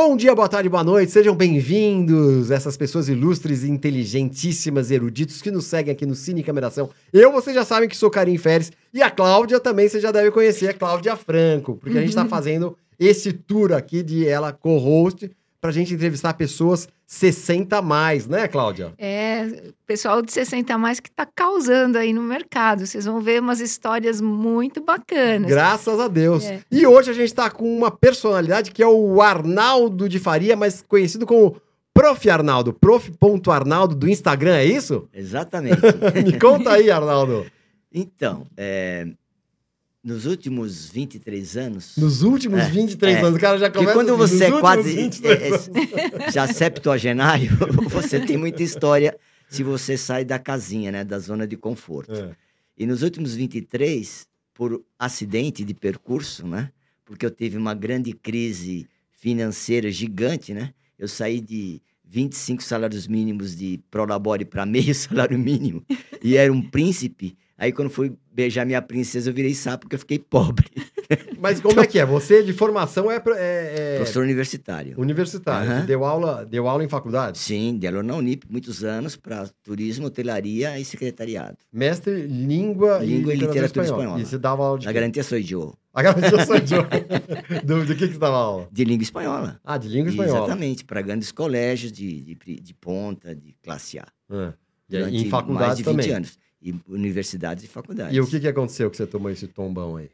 Bom dia, boa tarde, boa noite, sejam bem-vindos, essas pessoas ilustres, inteligentíssimas, eruditos que nos seguem aqui no Cine Cameração. Eu, vocês já sabem que sou Karim Férez, e a Cláudia também, você já deve conhecer, a Cláudia Franco, porque a gente está fazendo esse tour aqui de ela co-host, pra gente entrevistar pessoas 60 a mais, né, Cláudia? É, pessoal de 60 a mais que tá causando aí no mercado. Vocês vão ver umas histórias muito bacanas. Graças a Deus. É. E hoje a gente tá com uma personalidade que é o Arnaldo de Faria, mas conhecido como Prof. Arnaldo. Prof.arnaldo do Instagram, é isso? Exatamente. Me conta aí, Arnaldo. então, é, nos últimos 23 anos. Nos últimos É, 23 é. anos, o cara já começa quando assim, você é quase últimos 23 é, é, já septuagenário, você tem muita história se você sai da casinha, né, da zona de conforto. É. E nos últimos 23, por acidente de percurso, né? Porque eu tive uma grande crise financeira gigante, né? Eu saí de 25 salários mínimos de Prolabore para meio salário mínimo e era um príncipe. Aí quando fui beijar minha princesa, eu virei sapo porque eu fiquei pobre. Mas como é que é? Você de formação é, é- é Professor universitário. universitário, você deu aula, deu aula em faculdade? Sim, de aula na Unip, muitos anos, para turismo, hotelaria e secretariado. Mestre em língua, Língua e e literatura, literatura espanhola. espanhola. E você dava aula de quê? garantia sou idioma. A garantia sou de do, do que que você dava aula? De língua espanhola. Ah, de língua espanhola. Exatamente, para grandes colégios de, de, de ponta, de classe A. É. E em faculdades mais de 20 também. anos. E universidades e faculdades. E o que, que aconteceu que você tomou esse tombão aí?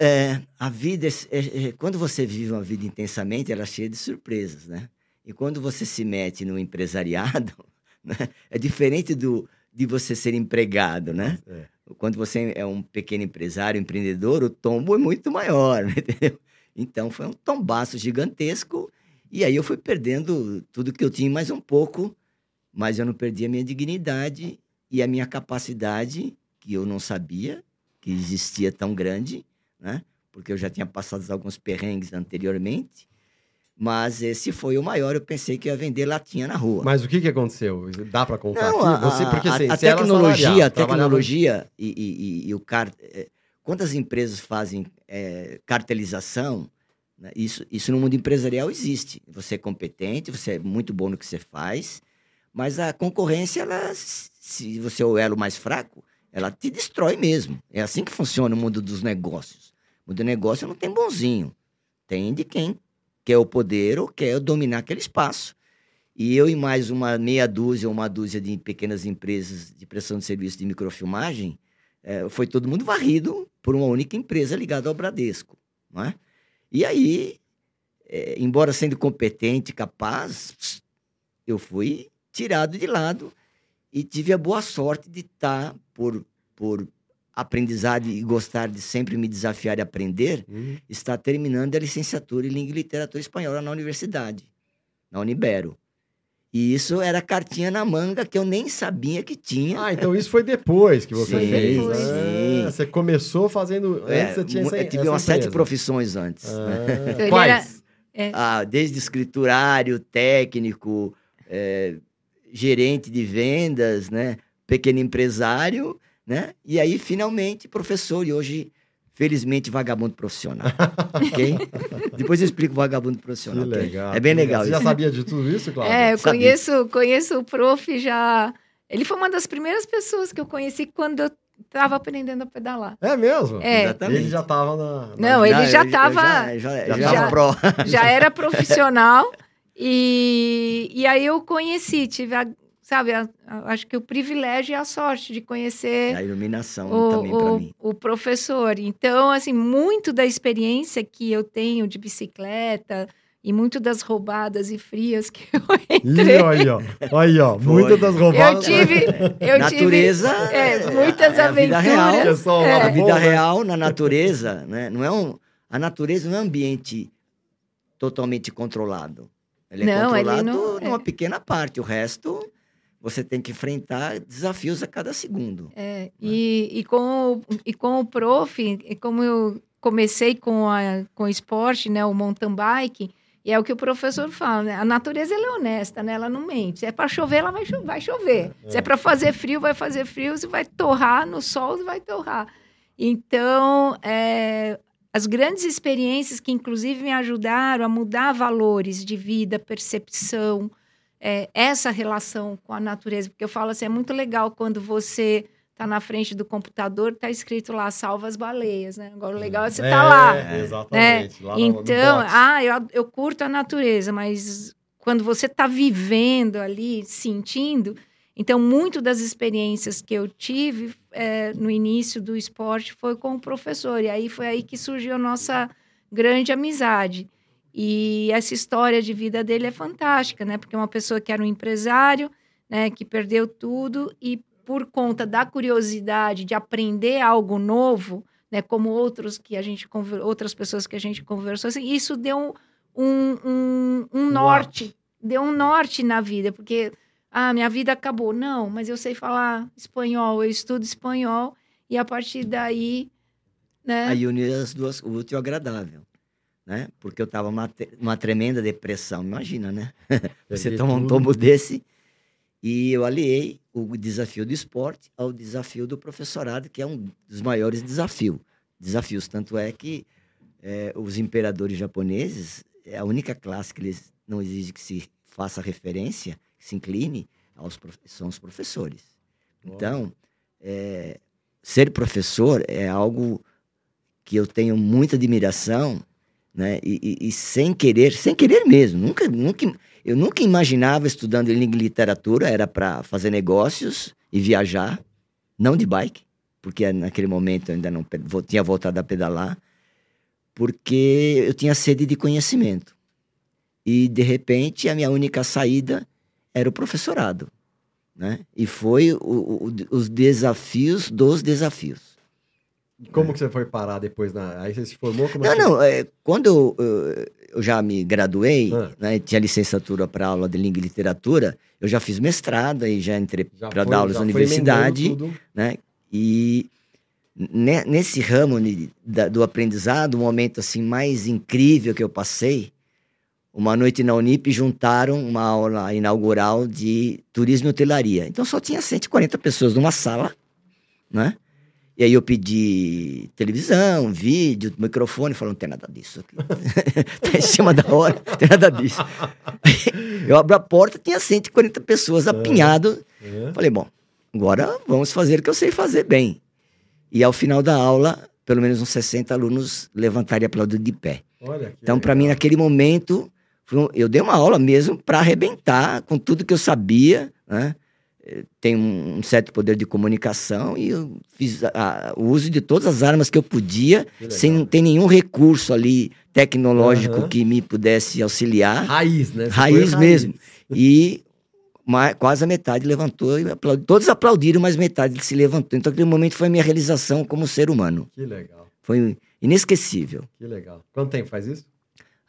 É, a vida, é- é- é- quando você vive uma vida intensamente, ela é cheia de surpresas, né? E quando você se mete no empresariado, né, é diferente do, de você ser empregado, né? É. Quando você é um pequeno empresário, empreendedor, o tombo é muito maior, entendeu? Então foi um tombaço gigantesco e aí eu fui perdendo tudo que eu tinha mais um pouco, mas eu não perdi a minha dignidade e a minha capacidade, que eu não sabia que existia tão grande, né? Porque eu já tinha passado alguns perrengues anteriormente. Mas esse foi o maior. Eu pensei que ia vender latinha na rua. Mas o que, que aconteceu? Dá pra contar Não, aqui? a, Você, porque, a- assim, a era tecnologia, a trabalhava- tecnologia e, e- e- e o car... é, quantas empresas fazem é, cartelização? né? Isso, isso no mundo empresarial existe. Você é competente, você é muito bom no que você faz, mas a concorrência, ela, se você é o elo mais fraco, ela te destrói mesmo. É assim que funciona o mundo dos negócios. O mundo do negócio não tem bonzinho. Tem de quem quer o poder ou quer dominar aquele espaço. E eu e mais uma meia dúzia ou uma dúzia de pequenas empresas de prestação de serviço de microfilmagem, eh, foi todo mundo varrido por uma única empresa ligada ao Bradesco. Não é? E aí, eh, embora sendo competente, capaz, eu fui tirado de lado e tive a boa sorte de estar, por, por aprendizado e gostar de sempre me desafiar e aprender, Hum, está terminando a licenciatura em Língua e Literatura Espanhola na universidade, na Unibero. E isso era cartinha na manga que eu nem sabia que tinha. Ah, então isso foi depois que você Sim, fez. depois. Ah, você começou fazendo. É, Antes você tinha essa, eu tive umas sete profissões antes. né? Ah, Ele quais? Ah, desde escriturário, técnico, eh, gerente de vendas, né? pequeno empresário, né? e aí finalmente professor e hoje felizmente vagabundo profissional, ok? Depois eu explico vagabundo Que profissional. ok? legal. É bem que legal. Você já sabia de tudo isso, Cláudia? É, eu Sabia. conheço, conheço o prof já. Ele foi uma das primeiras pessoas que eu conheci quando eu estava aprendendo a pedalar. É mesmo? É. Exatamente. Ele já tava na. na- Não, ele já eu- eu tava- Já, já, já já, pró. Já era profissional e, e aí eu conheci, tive a, sabe, a- a- acho que o privilégio e a sorte de conhecer A iluminação o, também para o- mim. o professor. Então, assim, muito da experiência que eu tenho de bicicleta e muito das roubadas e frias que eu entrei. Ih, olha aí, ó. Olha aí, ó. Muitas das Eu roubadas. tive, eu natureza tive é, muitas é a vida aventuras. real. É. lá A do vida real na natureza, né? Não é um, a natureza não é um ambiente totalmente controlado. Ele é Não, ele controlado não- numa é. pequena parte. O resto, você tem que enfrentar desafios a cada segundo. É, e, e, com o, e com o prof, como eu comecei com, a, com o esporte, né, o mountain bike, e é o que o professor fala, né? A natureza é honesta, né? Ela não mente. Se é para chover, ela vai, cho- vai chover. Se é para fazer frio, vai fazer frio. Se vai torrar no sol, vai torrar. Então, é, as grandes experiências que, inclusive, me ajudaram a mudar valores de vida, percepção, é, essa relação com a natureza. Porque eu falo assim, é muito legal quando você está na frente do computador, está escrito lá, salva as baleias, né? Agora o legal é você estar tá lá. É, exatamente. Né? Lá então, ah, eu, eu curto a natureza, mas quando você está vivendo ali, sentindo, então, muito das experiências que eu tive é, no início do esporte foi com o professor. E aí foi aí que surgiu a nossa grande amizade. E essa história de vida dele é fantástica, né? Porque é uma pessoa que era um empresário, né? Que perdeu tudo e por conta da curiosidade de aprender algo novo, né? Como outros que a gente outras pessoas que a gente conversou, assim, isso deu um, um, um norte, deu um norte na vida, porque ah, minha vida acabou. Não, mas eu sei falar espanhol, eu estudo espanhol e a partir daí, né? Aí unir as duas, o útil e o agradável, né? Porque eu estava numa, numa tremenda depressão, imagina, né? Você toma um tombo desse e eu aliei o desafio do esporte ao desafio do professorado, que é um dos maiores desafios. Desafios, tanto é que é, os imperadores japoneses, é a única classe que eles não exigem que se faça referência se incline aos são os professores. Então, é, ser professor é algo que eu tenho muita admiração, né? E, e, e, sem querer, sem querer mesmo. Nunca, nunca, eu nunca imaginava estudando língua e literatura era para fazer negócios e viajar, não de bike, porque naquele momento eu ainda não tinha voltado a pedalar, porque eu tinha sede de conhecimento. E de repente a minha única saída era o professorado. Né? E foi o, o, os desafios dos desafios. Como é. que você foi parar depois? Na... Aí você se formou? Como não, que... não. É, quando eu, eu, já me graduei, ah. né, tinha licenciatura para aula de língua e literatura, eu já fiz mestrado e já entrei para dar aulas na universidade. Né? E nesse ramo do aprendizado, o momento assim mais incrível que eu passei uma noite na Unip juntaram uma aula inaugural de turismo e hotelaria. Então só tinha 140 pessoas numa sala, né? E aí eu pedi televisão, vídeo, microfone, falando, não tem nada disso aqui. tá em cima da hora, não tem nada disso. eu abro a porta, tinha 140 pessoas apinhado. É. Falei, bom, agora vamos fazer o que eu sei fazer bem. E ao final da aula, pelo menos uns 60 alunos levantaram e aplaudiram de pé. então, para mim, naquele momento, eu dei uma aula mesmo para arrebentar com tudo que eu sabia, né? Eh, tenho um certo poder de comunicação e eu fiz a, o uso de todas as armas que eu podia, sem ter nenhum recurso ali tecnológico uhum. que me pudesse auxiliar. Raiz, né? raiz mesmo. E uma, quase a metade levantou e aplaudiu. Todos aplaudiram, mas metade se levantou. Então, aquele momento foi a minha realização como ser humano. Que legal. Foi inesquecível. Que legal. Quanto tempo faz isso?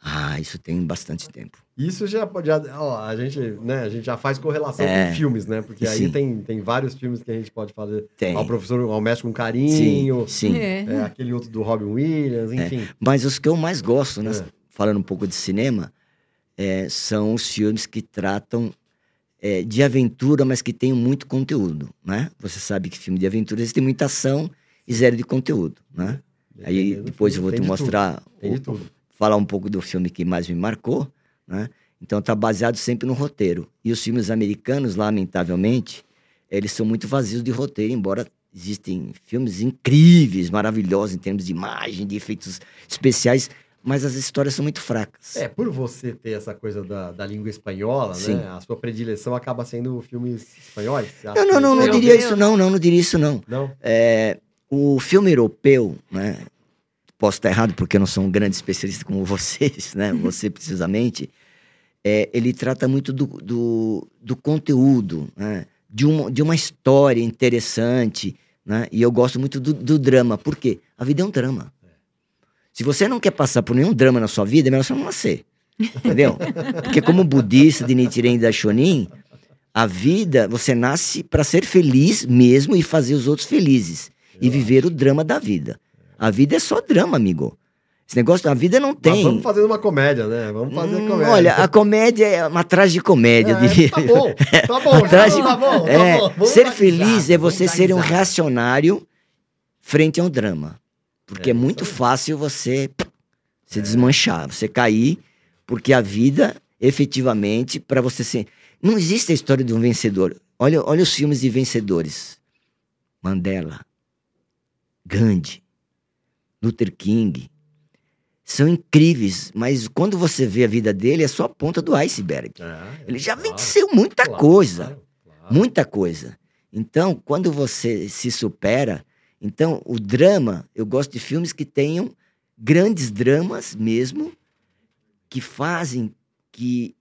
Ah, isso tem bastante tempo. Isso já pode. Ó, a, gente, né, a gente já faz correlação é, com filmes, né? Porque aí tem, tem vários filmes que a gente pode fazer. Tem. Ao professor, ao mestre com carinho. Sim. sim. É. É, aquele outro do Robin Williams, é. enfim. Mas os que eu mais gosto, né? É. Falando um pouco de cinema, é, são os filmes que tratam de aventura, mas que tem muito conteúdo, né? Você sabe que filme de aventura tem muita ação e zero de conteúdo, né? Aí depois eu vou te mostrar. Tem de tudo falar um pouco do filme que mais me marcou, né? Então tá baseado sempre no roteiro. E os filmes americanos, lamentavelmente, eles são muito vazios de roteiro, embora existem filmes incríveis, maravilhosos em termos de imagem, de efeitos especiais, mas as histórias são muito fracas. É, por você ter essa coisa da, da língua espanhola, Sim. né? A sua predileção acaba sendo filmes espanhóis? Não, não, não, não diria isso não, não, não diria isso não. Não? É, o filme europeu, né? Posso estar errado porque eu não sou um grande especialista como vocês, né? Você precisamente, é, ele trata muito do, do, do conteúdo, né? de, uma, de uma história interessante, né? E eu gosto muito do, do drama. Por quê? A vida é um drama. Se você não quer passar por nenhum drama na sua vida, é melhor você não nascer. Entendeu? Porque como budista de Nichiren e da Shonin, a vida, você nasce para ser feliz mesmo e fazer os outros felizes. e viver o drama da vida. A vida é só drama, amigo. Esse negócio da vida não tem. Mas vamos fazer uma comédia, né? Vamos fazer hum, comédia. Olha, a comédia é uma tragicomédia. É, de... Tá bom, tá bom, tragi... tá bom, tá é, bom. Ser feliz é você ser um reacionário frente a um drama. Porque É é, muito fácil você se desmanchar, você cair, porque a vida, efetivamente, para você ser. Não existe a história de um vencedor. Olha, olha os filmes de vencedores: Mandela, Gandhi, Luther King. São incríveis, mas quando você vê a vida dele, é só a ponta do iceberg. É, Ele já claro, venceu muita claro, coisa. claro, claro. Muita coisa. Então, quando você se supera, então o drama, eu gosto de filmes que tenham grandes dramas mesmo, que fazem que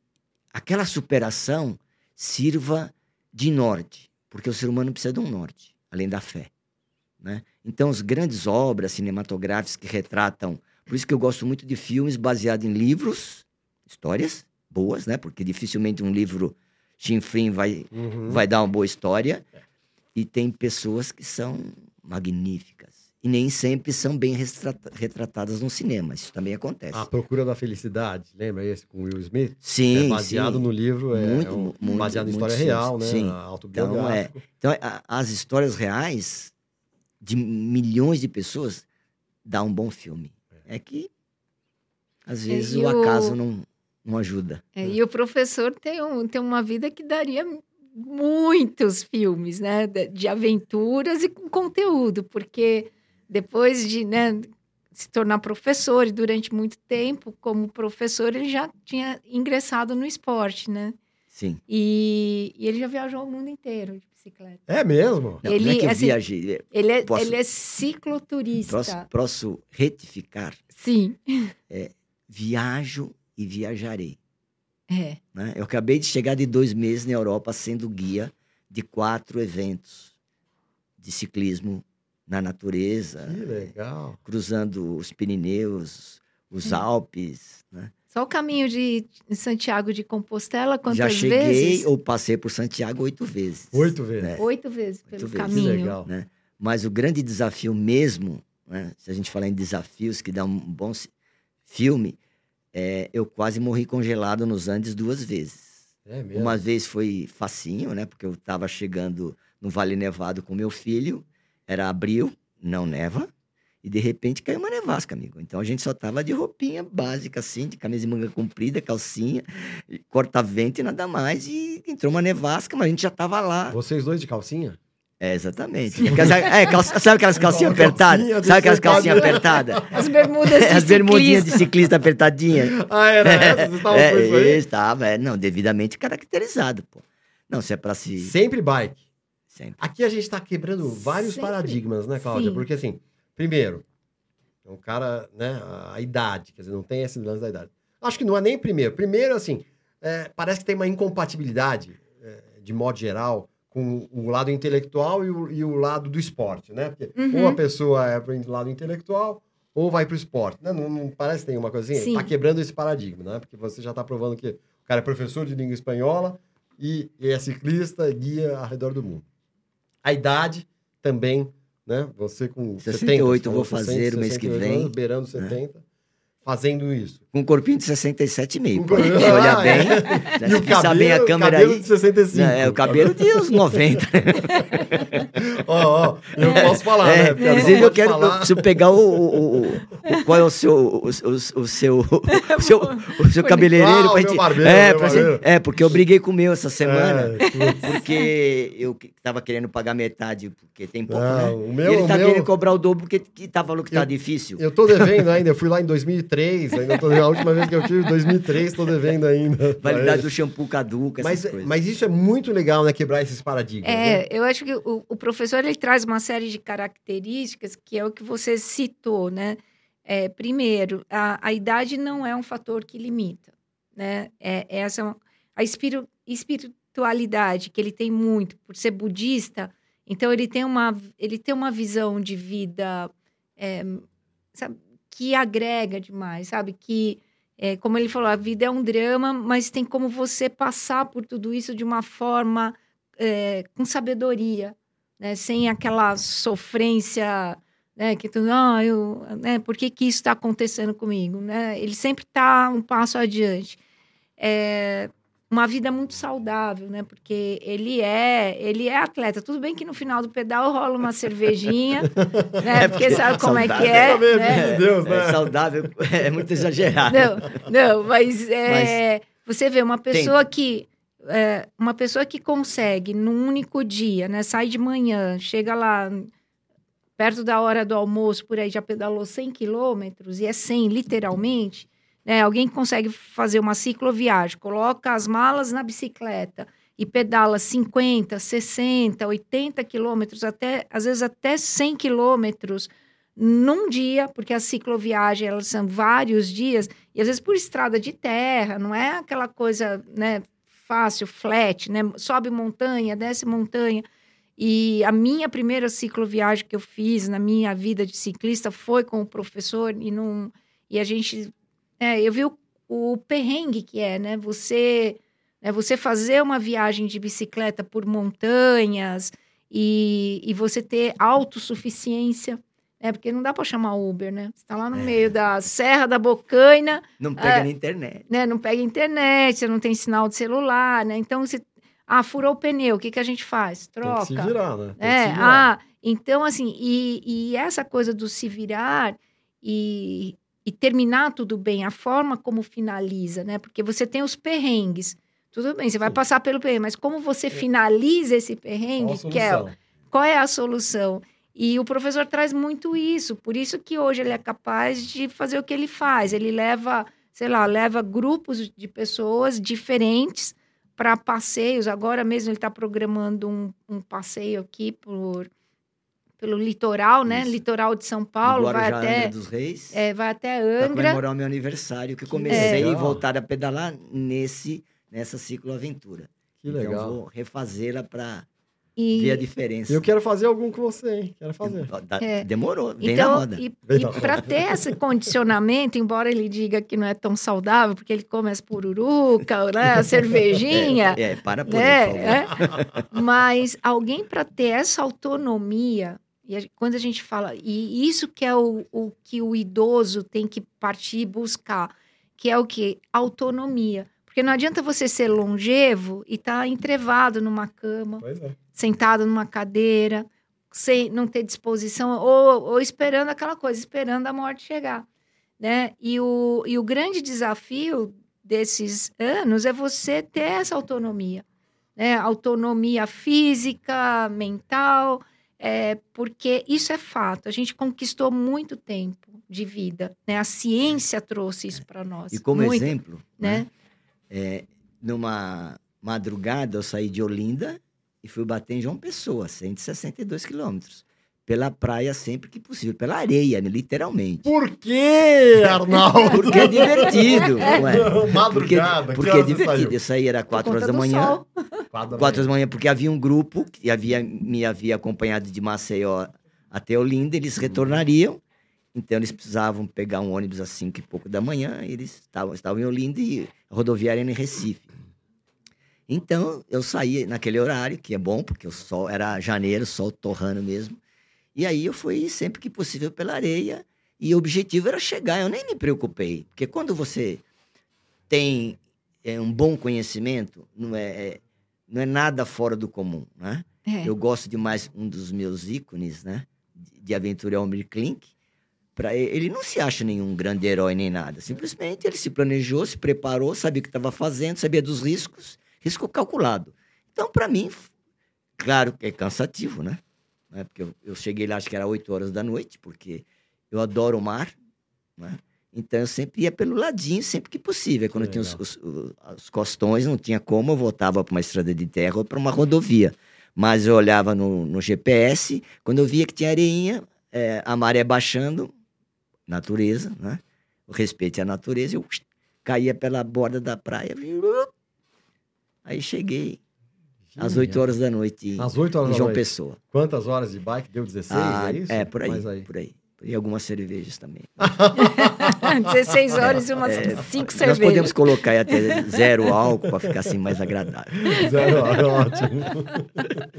aquela superação sirva de norte, porque o ser humano precisa de um norte, além da fé, né? Então, as grandes obras cinematográficas que retratam, por isso que eu gosto muito de filmes baseados em livros, histórias boas, né? Porque dificilmente um livro chinfrim vai Uhum. vai dar uma boa história. E tem pessoas que são magníficas. E nem sempre são bem retrata- retratadas no cinema. Isso também acontece. A Procura da Felicidade, lembra esse com Will Smith? sim, é baseado sim. no livro, é, Muito, é um- muito, baseado em muito história sim, real, né? sim. Autobiográfico. Então, a- as histórias reais de milhões de pessoas dá um bom filme. É que, às vezes, e o o- acaso não, não ajuda. É, e o professor tem, um, tem uma vida que daria muitos filmes, né? De, de aventuras e com conteúdo, porque depois de né, se tornar professor e durante muito tempo como professor, ele já tinha ingressado no esporte, né? Sim. E, e ele já viajou o mundo inteiro de bicicleta. É mesmo? Não, não é Ele, que eu assim, viajei. é, Ele é, Posso- ele é cicloturista. Posso, posso retificar? Sim, Viajo e viajarei. é. né? Eu acabei de chegar de dois meses na Europa sendo guia de quatro eventos de ciclismo na natureza, Que legal. cruzando os Pirineus, os Alpes. Né? Só o caminho de Santiago de Compostela, quantas Já cheguei vezes? ou passei por Santiago oito vezes. Oito vezes. É. Oito vezes pelo Oito vezes. Que caminho. legal. né? Mas o grande desafio mesmo, né? se a gente falar em desafios que dá um bom filme, é, eu quase morri congelado nos Andes duas vezes. É mesmo. Uma vez foi facinho, né? Porque eu estava chegando no Vale Nevado com meu filho, era abril, não neva, e de repente caiu uma nevasca, amigo. Então a gente só tava de roupinha básica, assim, de camisa de manga comprida, calcinha, corta-vento e nada mais. E entrou uma nevasca, mas a gente já tava lá. Vocês dois de calcinha? É, exatamente. É, calça- sabe aquelas calcinhas Calcinha apertadas? Sabe aquelas calcinhas apertadas? As bermudas de As bermudinhas de ciclista. apertadinhas. Ah, era essa? Vocês estavam É, com isso aí? estava, é, não, devidamente caracterizado, pô. Não, se é pra se... Sempre bike. Sempre. Aqui a gente tá quebrando vários Sempre. paradigmas, né, Cláudia? Sim. Porque assim, primeiro, é um cara, né, a- a idade, quer dizer, não tem esse lance da idade. Acho que não é nem primeiro. Primeiro, assim, é, parece que tem uma incompatibilidade, é, de modo geral, com o lado intelectual e o, e o lado do esporte, né? Porque Uhum. ou a pessoa é pro lado intelectual ou vai pro esporte. Né? Não, não parece que tem uma coisinha? Sim. Tá quebrando esse paradigma, né? Porque você já tá provando que o cara é professor de língua espanhola e, e é ciclista, guia ao redor do mundo. A idade também, né? Você com 68 70, vou fazer o mês que 68 vem. beirando 70, fazendo isso. Com um corpinho de 67,5. Com pô. cor- olhar Ah, bem, é. né, E o cabelo, bem a câmera cabelo aí... de 65. Não, é, o cabelo de uns 90. Ó, ó, eu posso falar, É, né? Porque inclusive, eu quero falar. eu pegar o, o, o- qual é o seu o, o, o seu o seu, o seu cabeleireiro Ah, pra gente, barbeiro, é, pra gente- é, porque eu briguei com o meu essa semana, É, porque eu tava querendo pagar metade, porque tem pouco, Não, né? o meu, ele tá meu- querendo cobrar o dobro porque que tá falando que tá Eu- difícil. Eu tô devendo ainda, eu fui lá em 2003, ainda tô devendo, a última vez que eu tive, 2003, tô devendo ainda. Validade ele. do shampoo caduca, essas mas, coisas. mas isso é muito legal, né? Quebrar esses paradigmas. né? É, eu acho que o, o professor ele traz uma série de características que é o que você citou, né? É, primeiro, a, a idade não é um fator que limita, né? É, essa é a espiru- espiritualidade que ele tem muito por ser budista, então ele tem uma ele tem uma visão de vida é, sabe, que agrega demais, sabe? Que é, como ele falou, a vida é um drama, mas tem como você passar por tudo isso de uma forma é, com sabedoria, né? Sem aquela sofrência, né? Que tu, ah, eu, né? Por que, que isso está acontecendo comigo, né? Ele sempre está um passo adiante. É, uma vida muito saudável, né? Porque ele é, ele é atleta. Tudo bem que no final do pedal rola uma cervejinha, né? Porque sabe como é que é, Saudável, né? meu Deus, né? É, saudável é muito exagerado. Não, não, mas, é, você vê uma pessoa que é, uma pessoa que consegue num único dia, né? Sai de manhã, chega lá perto da hora do almoço, por aí já pedalou 100 quilômetros, e é 100 literalmente, né? Alguém que consegue fazer uma cicloviagem, coloca as malas na bicicleta e pedala 50, 60, 80 quilômetros, até, às vezes até 100 quilômetros num dia, porque a cicloviagem elas são vários dias, e às vezes por estrada de terra, não é aquela coisa, né, fácil, flat, né? Sobe montanha, desce montanha. E a minha primeira cicloviagem que eu fiz na minha vida de ciclista foi com o professor e não e a gente é, eu vi o, o perrengue que é, né? Você né, você fazer uma viagem de bicicleta por montanhas e, e você ter autossuficiência, né? Porque não dá para chamar Uber, né? Você está lá no É. meio da Serra da Bocaina, Não pega É. na internet. né? Não pega internet, você não tem sinal de celular, né? Então, você... Ah, furou o pneu, o que, que a gente faz? Tem que se Troca. virar, né? Tem É, ah, então assim, e, e essa coisa do se virar e, e terminar tudo bem, a forma como finaliza, né? Porque você tem os perrengues. Tudo bem, você vai Sim. passar pelo perrengue, mas como você finaliza esse perrengue, que é, qual é a solução? E o professor traz muito isso, por isso que hoje ele é capaz de fazer o que ele faz. Ele leva, sei lá, leva grupos de pessoas diferentes para passeios. Agora mesmo ele está programando um, um passeio aqui por, pelo litoral, né? Isso. Litoral de São Paulo, vai até, Angra dos Reis. é, vai até Para Angra. comemorar o meu aniversário, que eu comecei legal. e voltar a pedalar nesse, nessa cicloaventura. Que Então, legal. vou refazê-la para E, ver a diferença. Eu quero fazer algum com você, hein? Quero fazer. Da- É. Demorou, bem na Então, roda. e, na para ter esse condicionamento, embora ele diga que não é tão saudável, porque ele come as pururuca, né, a cervejinha, É, é, para por né, favor. é. mas alguém para ter essa autonomia, e a- quando a gente fala, e isso que é o, o que o idoso tem que partir e buscar, que é o que? Autonomia. Porque não adianta você ser longevo e estar entrevado numa cama, é. sentado numa cadeira, sem não ter disposição, ou, ou esperando aquela coisa, esperando a morte chegar. Né? E, o, e o grande desafio desses anos é você ter essa autonomia. Né? Autonomia física, mental, é, porque isso é fato. A gente conquistou muito tempo de vida. Né? A ciência trouxe isso para nós. E como muito, exemplo, né? né? é, numa madrugada eu saí de Olinda e fui bater em João Pessoa, 162 quilômetros. Pela praia sempre que possível, pela areia, né, literalmente. Por que, Arnaldo? Porque é divertido, ué. Porque, Madrugada, porque que é divertido. saiu? Eu saí era 4 horas da manhã. Quatro Quatro horas da manhã, porque havia um grupo que havia, me havia acompanhado de Maceió até Olinda, eles retornariam. Então, eles precisavam pegar um ônibus às cinco e pouco da manhã. Eles estavam, estavam em Olinda e a rodoviária era em Recife. Então, eu saí naquele horário, que é bom, porque o sol era janeiro, sol torrando mesmo. E aí, eu fui sempre que possível pela areia. E o objetivo era chegar. Eu nem me preocupei. Porque quando você tem é, um bom conhecimento, não é, é- não é nada fora do comum, né? É. Eu gosto demais, um dos meus ícones, né? de- De aventura é o Almir Klink. Pra ele, ele não se acha nenhum grande herói nem nada. Simplesmente ele se planejou, se preparou, sabia o que estava fazendo, sabia dos riscos, risco calculado. Então, para mim, claro que é cansativo, né? Né? Porque eu, eu cheguei lá, acho que era 8 horas da noite, porque eu adoro o mar, né? Então eu sempre ia pelo ladinho, sempre que possível. Quando tinha os, os- os costões, não tinha como, eu voltava para uma estrada de terra ou para uma rodovia. Mas eu olhava no, no GPS, quando eu via que tinha areinha, é, a maré baixando, natureza, né? O respeito à natureza, eu caía pela borda da praia. Aí cheguei às 8 horas da noite Às 8 horas em da João noite. Pessoa. Quantas horas de bike? Deu 16, Ah, é isso? é, por aí, aí. por aí. E algumas cervejas também. 16 horas e umas É, 5 Nós cervejas. podemos colocar até zero álcool para ficar assim mais agradável. Zero hora, ótimo.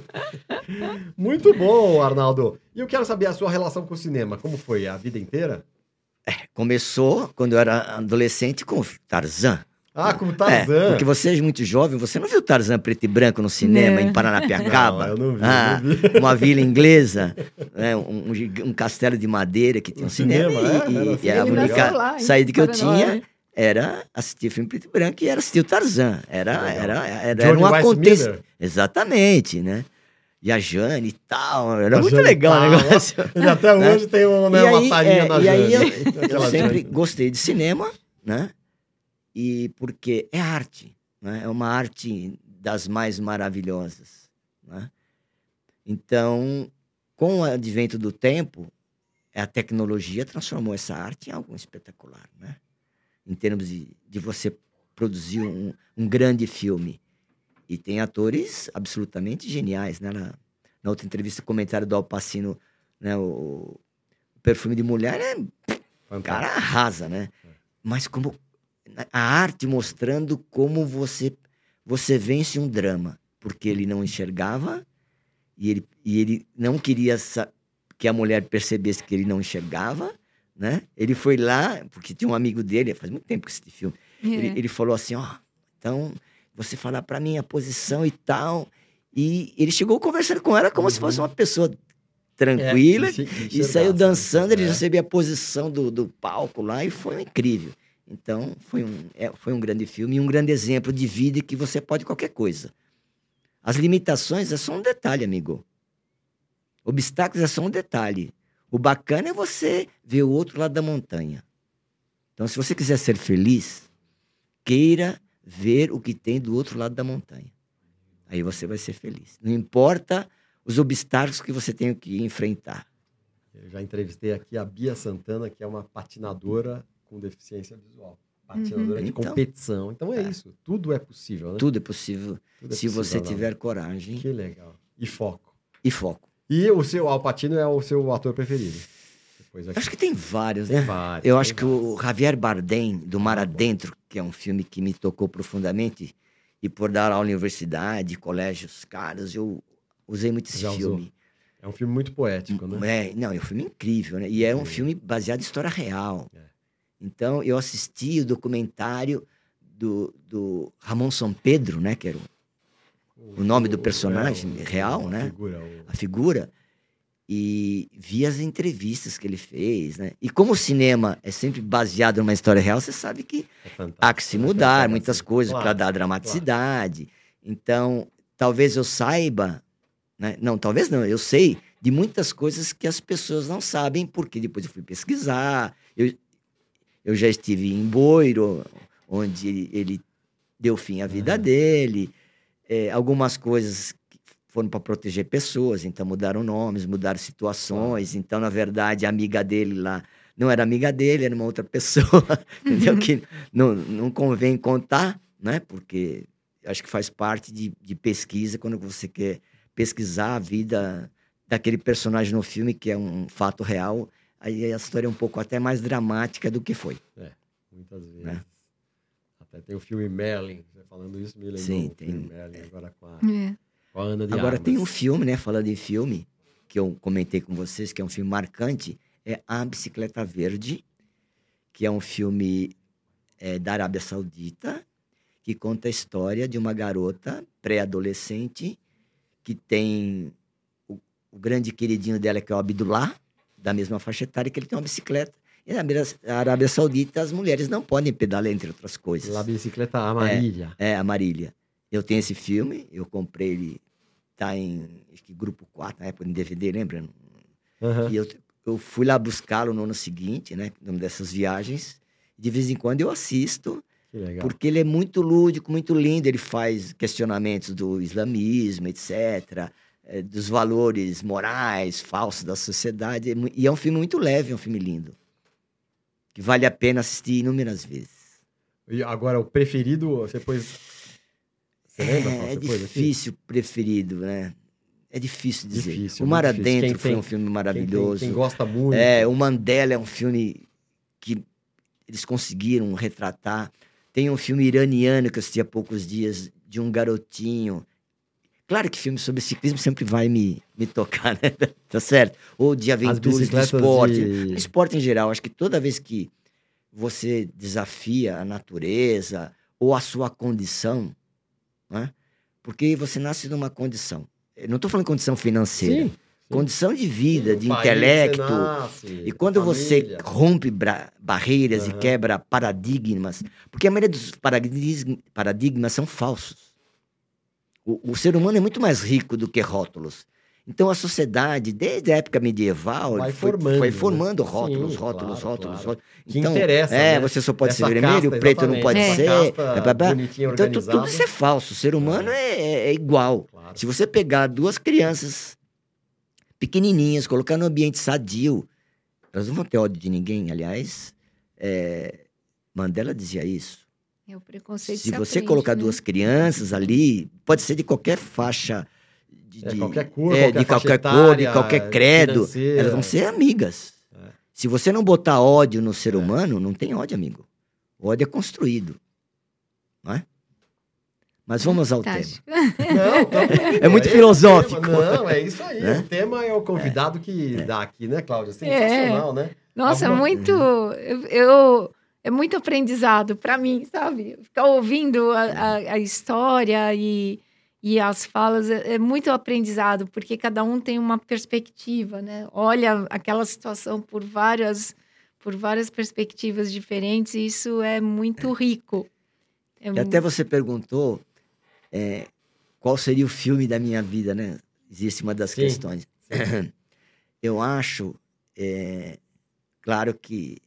Muito bom, Arnaldo. E eu quero saber a sua relação com o cinema. Como foi? A vida inteira? Começou quando eu era adolescente com Tarzan. Ah, como É, Tarzan. porque você é muito jovem, você não viu Tarzan preto e branco no cinema Não. em Paranapiacaba? Não, eu não vi, Ah, eu não vi. uma vila inglesa, né, um, um castelo de madeira que tem um, Um cinema. cinema, e, é? e- Era e assim? a única lá, saída que eu tinha era assistir filme preto e branco e era assistir o Tarzan. Era, era, era, era um acontecimento. Exatamente, né? E a Jane e tal. Era A muito Jane legal o negócio. Ele até Né? hoje tem uma, né, E uma aí, é, na e aí Jane. eu, eu Aquela sempre Jane. gostei de cinema, né? E porque é arte, né? É uma arte das mais maravilhosas, né? Então, com o advento do tempo, a tecnologia transformou essa arte em algo espetacular, né? Em termos de, de você produzir um, um grande filme. E tem atores absolutamente geniais, né? Na, na outra entrevista, o comentário do Alpacino, né? O, o perfume de mulher é o cara arrasa, né? Mas como a arte mostrando como você você vence um drama, porque ele não enxergava e ele, e ele não queria que a mulher percebesse que ele não enxergava, né? Ele foi lá, porque tinha um amigo dele, faz muito tempo que assisti filme, ele, É. ele falou assim, ó, então você falar pra mim a posição e tal, e ele chegou conversando com ela como se fosse uma pessoa tranquila, É, que- que e saiu né? dançando, ele É. sabia a posição do, do palco lá e foi incrível. Então, foi um, é, foi um grande filme e um grande exemplo de vida que você pode qualquer coisa. As limitações é só um detalhe, amigo. Obstáculos é só um detalhe. O bacana é você ver o outro lado da montanha. Então, se você quiser ser feliz, queira ver o que tem do outro lado da montanha. Aí você vai ser feliz. Não importa os obstáculos que você tenha que enfrentar. Eu já entrevistei aqui a Bia Santana, que é uma patinadora com deficiência visual. Patinadora Uhum. de Então. competição. Então é, É. isso. Tudo é possível, né? Tudo é possível Tudo é se possível, você não. tiver coragem Que legal. E foco. e foco. E o seu Alpatino é o seu ator preferido? Depois Eu aqui. acho que tem vários, Tem né? vários, Eu tem acho que vários. o Javier Bardem, do Mar. Adentro, que é um filme que me tocou profundamente, e por dar aula em universidade, colégios caros, eu usei muito esse Já usou. filme. É um filme muito poético, né? É, não, é um filme incrível, né? E é um Sim. filme baseado em história real. É. Então, eu assisti o documentário do, do Ramon São Pedro, né? Que era o- o nome do personagem é, o- real, né? Figura, o- a figura, e vi as entrevistas que ele fez, né? E como o cinema é sempre baseado numa história real, você sabe que é há que se né? mudar Tem muitas coisas Claro, para dar dramaticidade. Então, talvez eu saiba, né? Não, talvez não, eu sei de muitas coisas que as pessoas não sabem, porque depois eu fui pesquisar. Eu, eu já estive em Boiro, onde ele, deu fim à vida Aham. dele. É, algumas coisas foram para proteger pessoas, então mudaram nomes, mudaram situações. Então, na verdade, a amiga dele lá não era amiga dele, era uma outra pessoa, entendeu? Que não, não convém contar, né? Porque acho que faz parte de, de pesquisa quando você quer pesquisar a vida daquele personagem no filme, que é um fato real. Aí a história é um pouco até mais dramática do que foi. Muitas vezes. Né? Até tem o filme Merlin. Você falando isso, me lembrou Sim, o filme tem. Merlin agora com a, É. com a Ana de Agora Armas. tem um filme, né? Falando em filme, que eu comentei com vocês, que é um filme marcante, é A Bicicleta Verde, que é um filme é, da Arábia Saudita, que conta a história de uma garota pré-adolescente que tem o, o grande queridinho dela, que é o Abdullah, da mesma faixa etária, que ele tem uma bicicleta. E na Arábia- Saudita, as mulheres não podem pedalar, entre outras coisas. La Bicicleta Amarilla. É, a Marília. Eu tenho esse filme, eu comprei ele, tá em que grupo 4, na época em DVD, lembra? Aham. E eu, eu fui lá buscá-lo no ano seguinte, né? Numa dessas viagens. De vez em quando eu assisto, porque ele é muito lúdico, muito lindo. Ele faz questionamentos do islamismo, etc., eh, dos valores morais falsos da sociedade. É E é um filme muito leve, é um filme lindo. Que vale a pena assistir inúmeras vezes. E agora, o preferido, você pôs... Você lembra? É, é difícil preferido, né? É difícil dizer. Difícil, o Mar. Adentro foi tem- um filme Quem, tem- maravilhoso. quem gosta muito. É, o Mandela é um filme que eles conseguiram retratar. Tem um filme iraniano que eu assisti há poucos dias, de um garotinho. Claro que filme sobre ciclismo sempre vai me, me tocar, né? Tá certo? Ou de As aventuras, de esporte. de... Esporte em geral, acho que toda vez que você desafia a natureza ou a sua condição, né? porque você nasce numa condição. Eu não estou falando condição financeira, Sim. condição de vida, de intelecto. nasce, E quando você rompe barreiras e Aham. quebra paradigmas, porque a maioria dos paradigmas são falsos. O, o ser humano é muito mais rico do que rótulos. Então a sociedade, desde a época medieval, Vai foi, formando, foi né? formando rótulos, Sim, rótulos, claro, rótulos, claro. rótulos. Que Então, interessa, É, né? você só pode Essa ser vermelho, casta, o preto não pode essa ser. casta blá, blá. Então tu- tudo organizada. isso é falso. O ser humano é, é- é igual. Claro. Se você pegar duas crianças pequenininhas, colocar no ambiente sadio, elas não vão ter ódio de ninguém. Aliás, é, Mandela dizia isso. É o preconceito Se se você aprende, colocar né? duas crianças ali, pode ser de qualquer faixa. De, É, qualquer cor, é, qualquer de qualquer cor, de etária, qualquer credo. financeira. Elas vão ser amigas. É. Se você não botar ódio no ser É. humano, não tem ódio, amigo. O ódio é construído. Não é? Mas vamos ao tema. Fantástico. Não, indo, É muito esse filosófico. tema. Não, é isso aí. Né? O tema é o convidado que dá aqui, né, Cláudia? Sensacional, né? Nossa, Alguma- muito. Eu, eu- é muito aprendizado para mim, sabe? Ficar ouvindo a, a- a história e, e as falas é, é muito aprendizado, porque cada um tem uma perspectiva, né? Olha aquela situação por várias, por várias perspectivas diferentes, e isso é muito rico. É E mu- até você perguntou é, qual seria o filme da minha vida, né? Existe uma das Sim. questões. Eu acho, é, claro que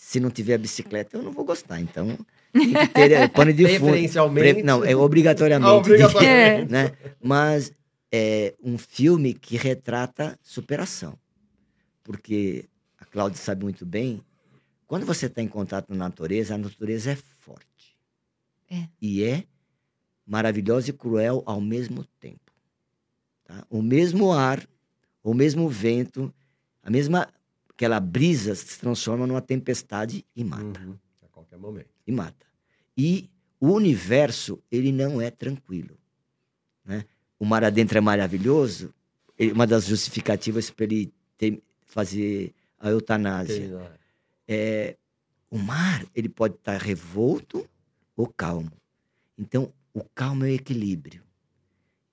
se não tiver bicicleta, eu não vou gostar. Então, tem que ter é, pano de fundo. Preferencialmente. Pre- Não, é obrigatoriamente. Ah, obrigatoriamente. né? Mas é um filme que retrata superação. Porque a Cláudia sabe muito bem, quando você está em contato com a natureza, a natureza é forte. É. E é maravilhosa e cruel ao mesmo tempo. tá? O mesmo ar, o mesmo vento, a mesma aquela brisa se transforma numa tempestade e mata Uhum, A qualquer momento. e mata. E o universo, ele não é tranquilo. Né? O mar adentro é maravilhoso, ele- uma das justificativas para ele ter- fazer a eutanásia. Tem? É, o mar, ele pode estar revolto ou calmo. Então, o calmo é o equilíbrio.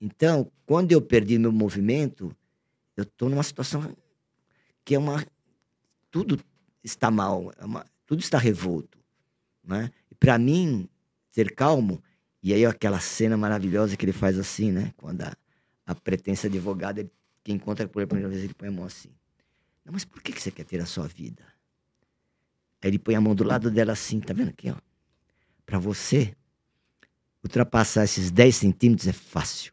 Então, quando eu perdi meu movimento, eu estou numa situação que é uma. Tudo está mal, é uma- tudo está revolto. Né? E para mim, ser calmo, e aí aquela cena maravilhosa que ele faz assim, né? Quando a, a pretensa advogada, ele- que encontra por ele a primeira vez, ele põe a mão assim. Não, mas por que, que você quer ter a sua vida? Aí ele põe a mão do lado dela assim, tá vendo aqui, ó? Para você, ultrapassar esses 10 centímetros é fácil.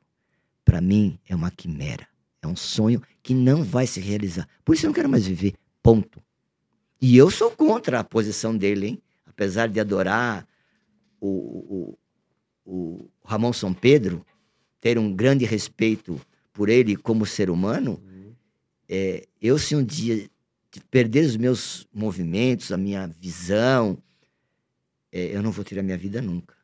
Para mim, é uma quimera. É um sonho que não vai se realizar. Por isso eu não quero mais viver. Ponto. E eu sou contra a posição dele, hein? Apesar de adorar o, o, o Ramon São Pedro, ter um grande respeito por ele como ser humano, Uhum. é, eu se um dia perder os meus movimentos, a minha visão, é, eu não vou ter a minha vida nunca.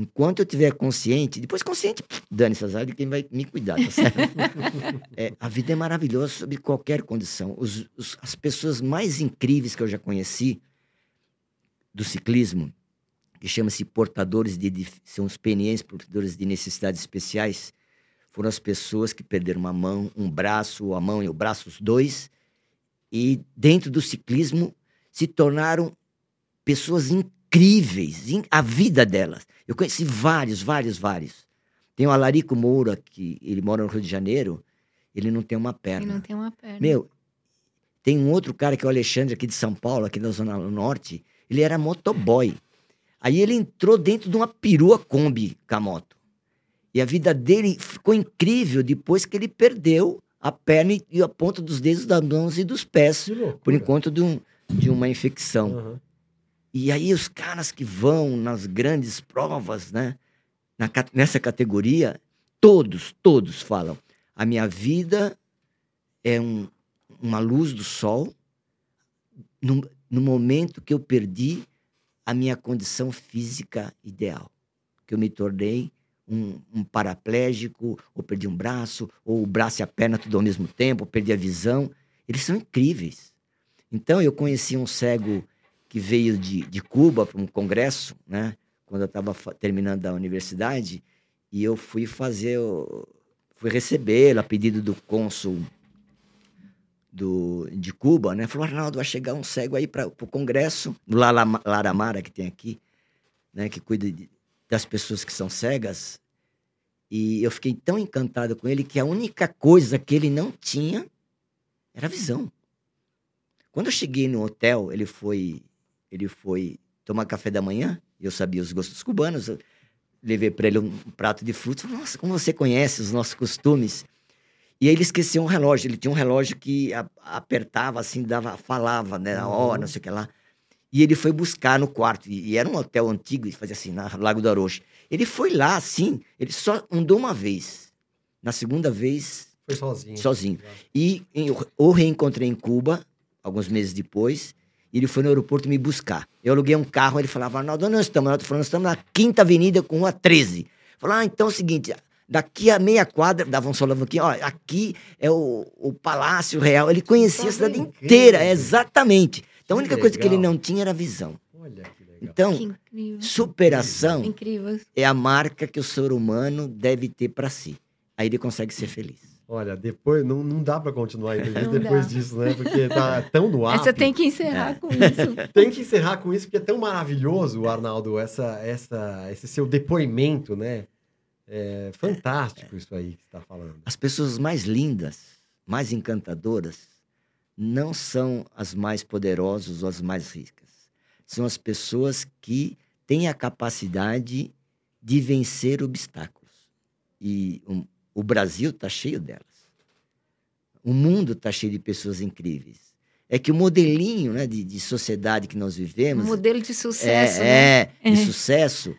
Enquanto eu tiver consciente, depois consciente, dane-se azar de quem vai me cuidar, tá certo? É, a vida é maravilhosa sob qualquer condição. Os- os- as pessoas mais incríveis que eu já conheci do ciclismo, que chama-se portadores de dif- são os PNEs, portadores de necessidades especiais, foram as pessoas que perderam uma mão, um braço, a mão e o braço, os dois, e dentro do ciclismo se tornaram pessoas incríveis, in- a vida delas. Eu conheci vários, vários, vários. Tem o Alarico Moura, que ele mora no Rio de Janeiro, ele não tem uma perna. não tem uma perna. Meu, tem um outro cara que é o Alexandre, aqui de São Paulo, aqui da Zona Norte. Ele era motoboy. Aí ele entrou dentro de uma perua Kombi com a moto. E a vida dele ficou incrível depois que ele perdeu a perna e- a ponta dos dedos das mãos e dos pés, por enquanto de, um, de uma infecção. Uhum. E aí os caras que vão nas grandes provas, né? na nessa categoria, todos, todos falam: a minha vida é um- uma luz do sol no, no momento que eu perdi a minha condição física ideal, que eu me tornei um, um paraplégico, ou perdi um braço, ou o braço e a perna tudo ao mesmo tempo, ou perdi a visão. Eles são incríveis. Então eu conheci um cego que veio de, de Cuba para um congresso, né? quando eu estava terminando a universidade, e eu fui fazer, o- fui recebê-lo a pedido do cônsul do, de Cuba, né? Falou, Arnaldo, vai chegar um cego aí para o congresso, Lala- Laramara, que tem aqui, né? Que cuida de- das pessoas que são cegas. E eu fiquei tão encantado com ele que a única coisa que ele não tinha era visão. Quando eu cheguei no hotel, ele foi, ele foi tomar café da manhã, e eu sabia os gostos cubanos, eu levei para ele um prato de frutas, falei, nossa, como você conhece os nossos costumes? E aí ele esqueceu um relógio, ele tinha um relógio que a- apertava assim, dava, falava, né, a hora, Uhum. não sei o que lá. E ele foi buscar no quarto, e, e era um hotel antigo, e fazia assim, na Lago do Arocho. Ele foi lá, assim, ele só andou uma vez. Na segunda vez, Foi sozinho. sozinho. E em- o reencontrei em Cuba, alguns meses depois, e ele foi no aeroporto me buscar. Eu aluguei um carro, ele falava, Arnaldo, onde nós estamos? Nós estamos na Quinta Avenida com Rua 13. Falou, ah, então é o seguinte, daqui a meia quadra, dava um solão aqui, ó, aqui é o, o Palácio Real. Ele conhecia a cidade brincando. inteira, exatamente. Então a única coisa que ele não tinha era a visão. Olha que legal. Então, Que incrível. superação Incrível. é a marca que o ser humano deve ter para si. Aí ele consegue ser feliz. Olha, depois não, não dá pra continuar a entrevista Não depois dá. disso, né? Porque tá tão no ar. Essa tem que encerrar com isso. Tem que encerrar com isso, porque é tão maravilhoso, Arnaldo, essa, essa, esse seu depoimento, né? É fantástico isso aí que você está falando. As pessoas mais lindas, mais encantadoras, não são as mais poderosas ou as mais ricas. São as pessoas que têm a capacidade de vencer obstáculos. E um- o Brasil está cheio delas. O mundo está cheio de pessoas incríveis. É que o modelinho né, de, de sociedade que nós vivemos modelo de sucesso, né? é, é, de É. sucesso,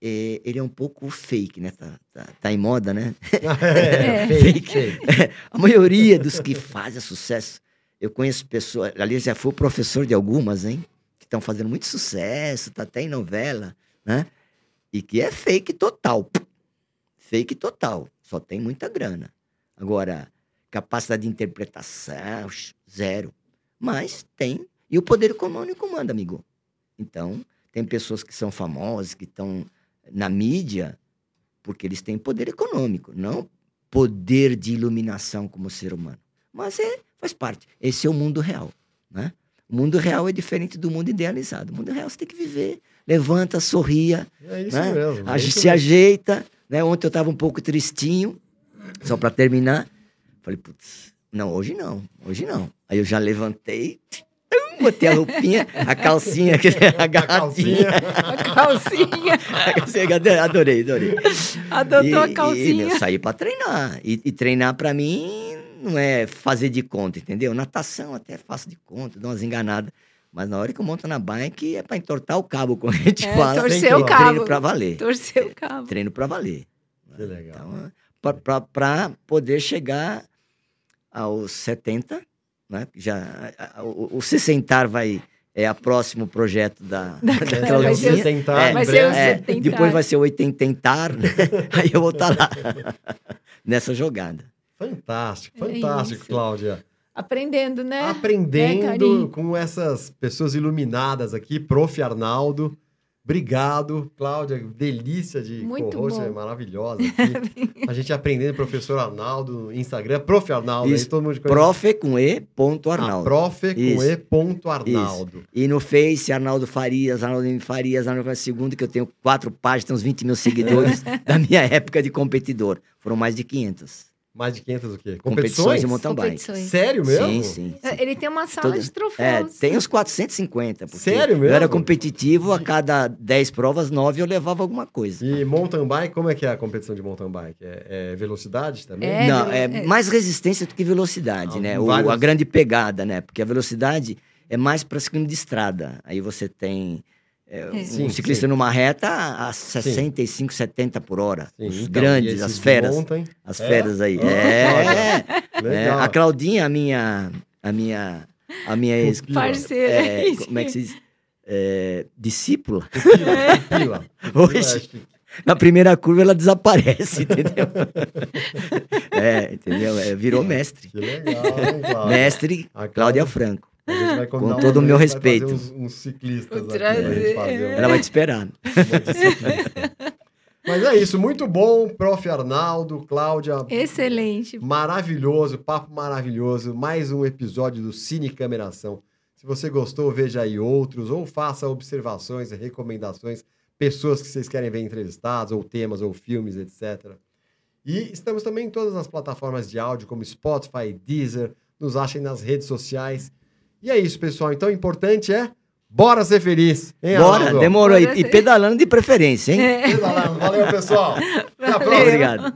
é, ele é um pouco fake, né? Tá, tá, tá em moda, né? É, É. fake, fake. A maioria dos que fazem sucesso, eu conheço pessoas, ali já fui professor de algumas, hein? Que estão fazendo muito sucesso, tá até em novela, né? E que é fake total. Fake total. Só tem muita grana. Agora, capacidade de interpretação, zero. Mas tem. E o poder econômico manda, amigo. Então, tem pessoas que são famosas, que estão na mídia, porque eles têm poder econômico, não poder de iluminação como ser humano. Mas é, faz parte. Esse é o mundo real, né? O mundo real é diferente do mundo idealizado. O mundo real você tem que viver. Levanta, sorria, É isso né? mesmo. é se mesmo. ajeita, né? Ontem eu tava um pouco tristinho, só para terminar. Falei, putz, não, hoje não, hoje não. Aí eu já levantei, botei a roupinha, a calcinha, a A garrafinha. A calcinha. A calcinha, adorei, adorei. Adotou a E- calcinha. E, meu, saí pra treinar. E, e treinar pra mim não é fazer de conta, entendeu? Natação até faço de conta, dou umas enganadas. Mas na hora que eu monto na bike é pra entortar o cabo, como a gente É, fala. torcer o cabo. Treino pra valer. Torceu o cabo. Treino pra valer. Que legal. Então, pra poder chegar aos 70, né? Já, a- a- o, o 60 vai... É o próximo projeto da, da, É, vai Claudinha. ser o sentar É, vai ser É, depois vai ser o oitententar, né? aí eu vou estar lá nessa jogada. Fantástico, É fantástico, isso. Cláudia. Aprendendo, né? Né, Aprendendo Carinho? com essas pessoas iluminadas aqui, Prof. Arnaldo. Obrigado, Cláudia. Delícia de Muito co-host, é maravilhosa aqui. A gente aprendendo, professor Arnaldo, no Instagram, Prof. Arnaldo. Isso. Aí todo mundo conhece. Profe com E, ponto Ah, Arnaldo. prof com Isso. E. Ponto Arnaldo. E no Face, Arnaldo Farias, Arnaldo M. Farias, Arnaldo Farias II, que eu tenho quatro páginas, tem uns 20 mil seguidores da minha época de competidor. Foram mais de 500. Mais de 500 o quê? Competições de mountain bike. Competições. Sério mesmo? Sim, sim. sim. Ele tem uma sala de É, troféus. tem uns 450. porque Sério Eu era mesmo? competitivo, a cada 10 provas, 9 eu levava alguma coisa. E mountain bike, como é que é a competição de mountain bike? É, é velocidade também? É, Não, é, é. mais resistência do que velocidade, Ah, né? O- vários- a grande pegada, né? Porque a velocidade é mais para ciclismo de estrada. Aí você tem é, É. um Sim, ciclista sim. numa reta a 65, 70 por hora. Sim, Os então, grandes, as feras. mountain? As É? feras aí. Ah, É, é. A Claudinha, a minha. A minha. A minha ex. Parceira. é, isso. como é que se diz? É, discípula. Pupila, pupila. Hoje- Na primeira curva ela desaparece, entendeu? é, entendeu? É, virou mestre. Que legal, hein, Cláudia? Mestre A Cláudia Franco. A gente vai combinar Com todo o meu respeito. Uns, uns ciclistas aqui pra gente trazer. fazer um- Ela vai te ciclista. Mas é isso, muito bom, prof. Arnaldo, Cláudia. Excelente. Maravilhoso, papo maravilhoso. Mais um episódio do Cine Cameração. Se você gostou, veja aí outros, ou faça observações e recomendações, pessoas que vocês querem ver entrevistados, ou temas, ou filmes, etc. E estamos também em todas as plataformas de áudio, como Spotify, Deezer. Nos achem nas redes sociais. E é isso, pessoal. Então, o importante é, bora ser feliz. Hein, Bora, Arnaldo? demorou. Bora e ser. pedalando de preferência, hein? É. Pedalando. Valeu, pessoal. Até a Valeu. próxima. Obrigado.